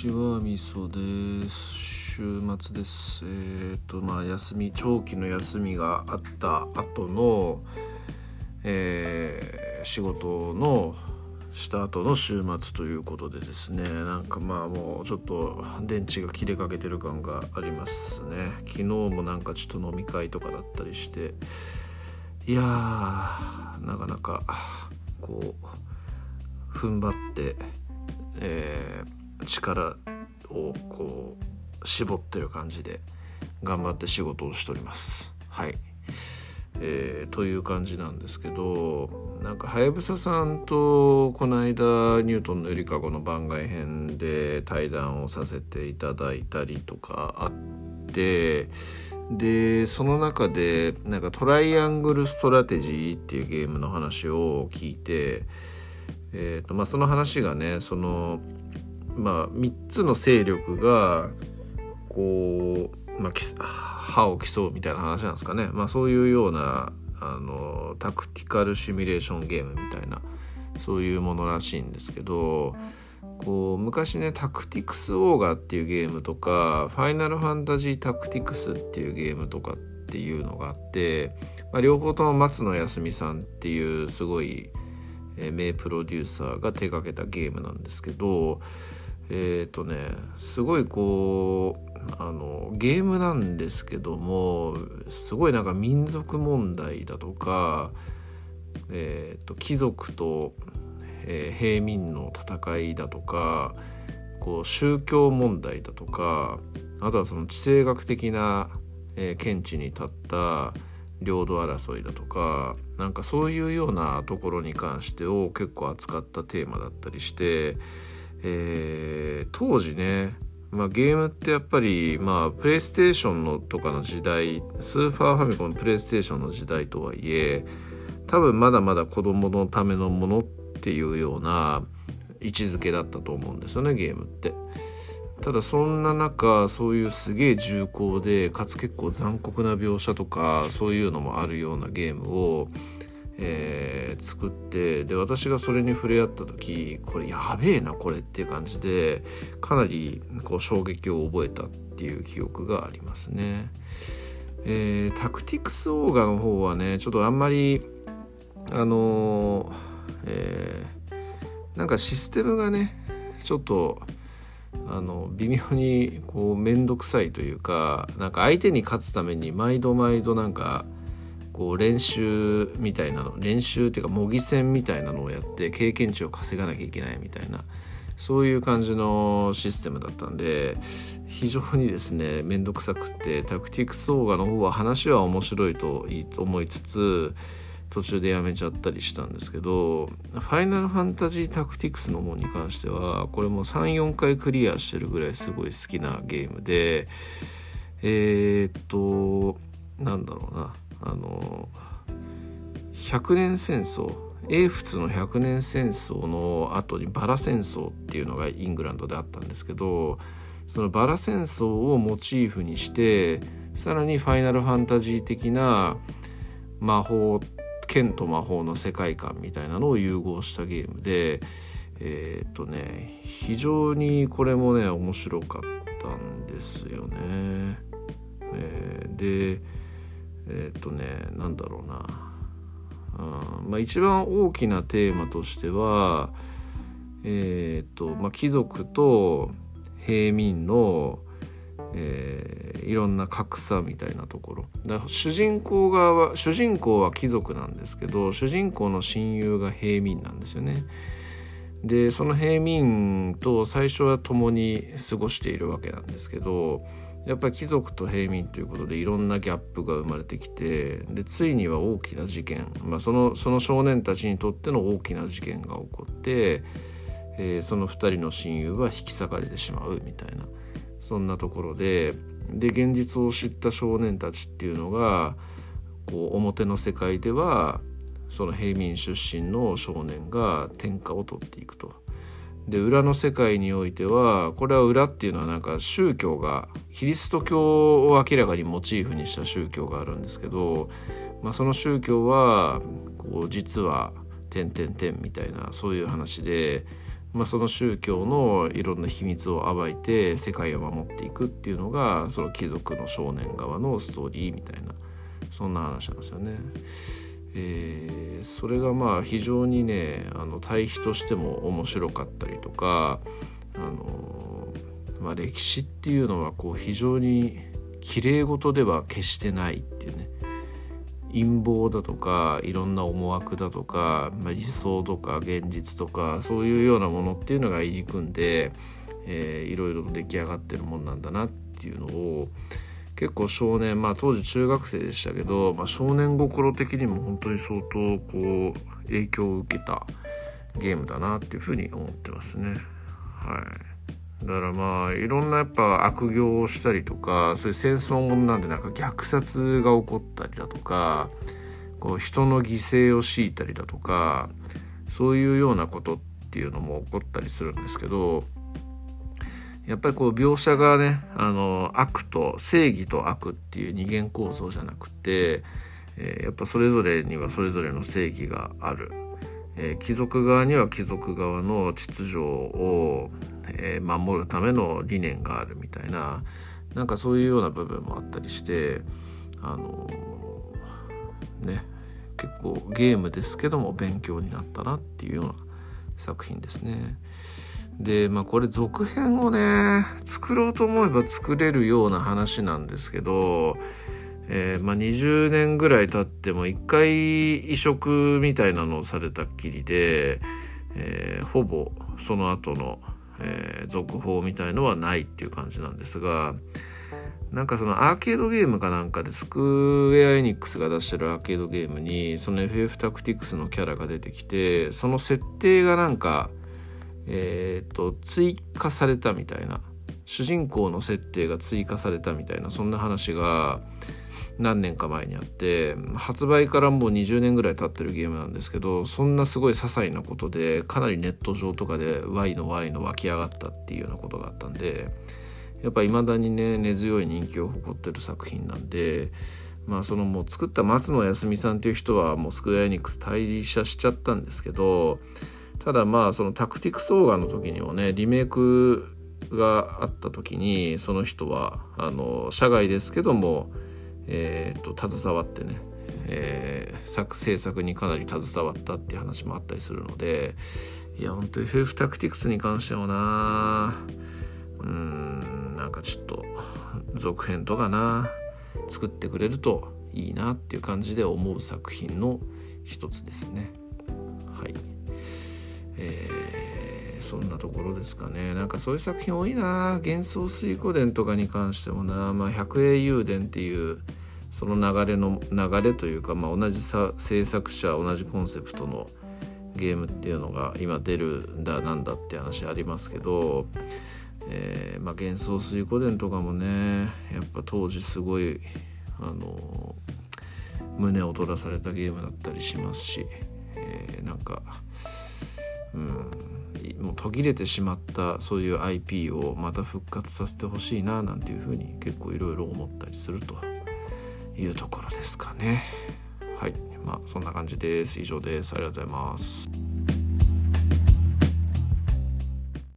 ちはみそです週末ですえっ、とまあ休み長期の休みがあった後の、えー仕事のした後の週末ということでですねなんかまあもうちょっと電池が切れかけてる感がありますね。昨日もなんかちょっと飲み会とかだったりしていやーなかなかこう踏ん張って、えー力をこう絞ってる感じで頑張って仕事をしております。はい。えーという感じなんですけどなんかはやぶささんとこの間ニュートンのゆりかごの番外編で対談をさせていただいたりとかあってでその中でなんかトライアングルストラテジーっていうゲームの話を聞いて、えーとまあ、その話がねその、まあ、3つの勢力がこう、まあ、歯を競うみたいな話なんですかね、まあ、そういうようなあのタクティカルシミュレーションゲームみたいなそういうものらしいんですけどこう昔ねタクティクスオーガっていうゲームとかファイナルファンタジータクティクスっていうゲームとかっていうのがあって、まあ、両方とも松野康美さんっていうすごい名プロデューサーが手掛けたゲームなんですけどえっ、とねすごいこうあのゲームなんですけどもすごいなんか民族問題だとか、えー、と貴族と、えー平民の戦いだとかこう宗教問題だとかあとはその地政学的な、えー見地に立った領土争いだとかなんかそういうようなところに関してを結構扱ったテーマだったりして、えー当時ね、まあ、ゲームってやっぱり、まあ、プレイステーションのとかの時代スーパーファミコンプレイステーションの時代とはいえ多分まだまだ子供のためのものっていうような位置づけだったと思うんですよねゲームって。ただそんな中そういうすげえ重厚でかつ結構残酷な描写とかそういうのもあるようなゲームを、えー作ってで私がそれに触れ合った時これやべえなこれっていう感じでかなりこう衝撃を覚えたっていう記憶がありますね。えータクティクスオーガの方はねちょっとあんまりあのえーなんかシステムがねちょっとあの微妙にこう面倒くさいというかなんか相手に勝つために毎度毎度なんかこう練習みたいなの練習っていうか模擬戦みたいなのをやって経験値を稼がなきゃいけないみたいなそういう感じのシステムだったんで非常にですね面倒くさくってタクティクスオーガの方は話は面白いと思いつつ途中でやめちゃったりしたんですけどファイナルファンタジータクティクスの方に関してはこれも34回クリアしてるぐらいすごい好きなゲームでえー、っとなんだろうなあの100年戦争英仏の100年戦争の後にバラ戦争っていうのがイングランドであったんですけどそのバラ戦争をモチーフにしてさらにファイナルファンタジー的な魔法剣と魔法の世界観みたいなのを融合したゲームでえーっとね非常にこれもね面白かったんですよね。えーでえーっとねなんだろうなあーまあ、一番大きなテーマとしてはえーっとまあ、貴族と平民のえーいろんな格差みたいなところだから主人公側は主人公は貴族なんですけど主人公の親友が平民なんですよね。でその平民と最初は共に過ごしているわけなんですけどやっぱり貴族と平民ということでいろんなギャップが生まれてきてでついには大きな事件、まあ、そのその少年たちにとっての大きな事件が起こって、えーその2人の親友は引き裂かれてしまうみたいなそんなところでで現実を知った少年たちっていうのがこう表の世界ではその平民出身の少年が天下を取っていくと。で裏の世界においてはこれは裏っていうのはなんか宗教がキリスト教を明らかにモチーフにした宗教があるんですけど、まあ、その宗教はこう実は点々点みたいなそういう話でまあ、その宗教のいろんな秘密を暴いて世界を守っていくっていうのがその貴族の少年側のストーリーみたいなそんな話なんですよね。えー、それがまあ非常にねあの対比としても面白かったりとか、あのまあ、歴史っていうのはこう非常にきれい事では決してないっていうね陰謀だとかいろんな思惑だとか、まあ、理想とか現実とかそういうようなものっていうのが入り組んで、えー、いろいろ出来上がってるもんなんだなっていうのを結構少年まあ当時中学生でしたけど、まあ、少年心的にも本当に相当こう影響を受けたゲームだなっていうふうに思ってますね。はいだからまあいろんなやっぱ悪行をしたりとかそういう戦争もなんでなんか虐殺が起こったりだとかこう人の犠牲を強いたりだとかそういうようなことっていうのも起こったりするんですけどやっぱりこう描写がねあの悪と正義と悪っていう二元構造じゃなくて、えー、やっぱそれぞれにはそれぞれの正義がある、えー、貴族側には貴族側の秩序をえー、守るための理念があるみたいななんかそういうような部分もあったりしてあの、ね結構ゲームですけども勉強になったなっていうような作品ですね。でまあこれ続編をね作ろうと思えば作れるような話なんですけど、えー、まあ、20年ぐらい経っても一回移植みたいなのをされたっきりで、えー、ほぼその後のえー、続報みたいのはないっていう感じなんですがなんかそのアーケードゲームかなんかでスクエア・エニックスが出してるアーケードゲームにその FF タクティクスのキャラが出てきてその設定がなんかえっ、と追加されたみたいな。主人公の設定が追加されたみたいな。そんな話が何年か前にあって発売からもう20年ぐらい経ってるゲームなんですけどそんなすごい些細なことでかなりネット上とかで Y の Y の湧き上がったっていうようなことがあったんでやっぱ未だにね根強い人気を誇ってる作品なんでまあそのもう作った松野康美さんっていう人はもうスクエアエニックス退社しちゃったんですけどただまあそのタクティクスオーガの時にもねリメイクがあった時にその人はあの社外ですけどもえーと、携わってね、えー、作制作にかなり携わったっていう話もあったりするのでいや本当に FF タクティクスに関してもなうんなんかちょっと続編とかな作ってくれるといいなっていう感じで思う作品の一つですね。そんなところですかね。なんかそういう作品多いな。幻想水湖伝とかに関してもな。まあ百栄雄伝っていうその流れの流れというか、まあ、同じさ制作者同じコンセプトのゲームっていうのが今出るんだなんだって話ありますけど、えーまあ、幻想水湖伝とかもねやっぱ当時すごいあの胸を取らされたゲームだったりしますし、えー、なんかうん途切れてしまったそういう IP をまた復活させてほしいななんていうふうに結構いろいろ思ったりするというところですかね。はい。まあそんな感じです。以上です。ありがとうございます。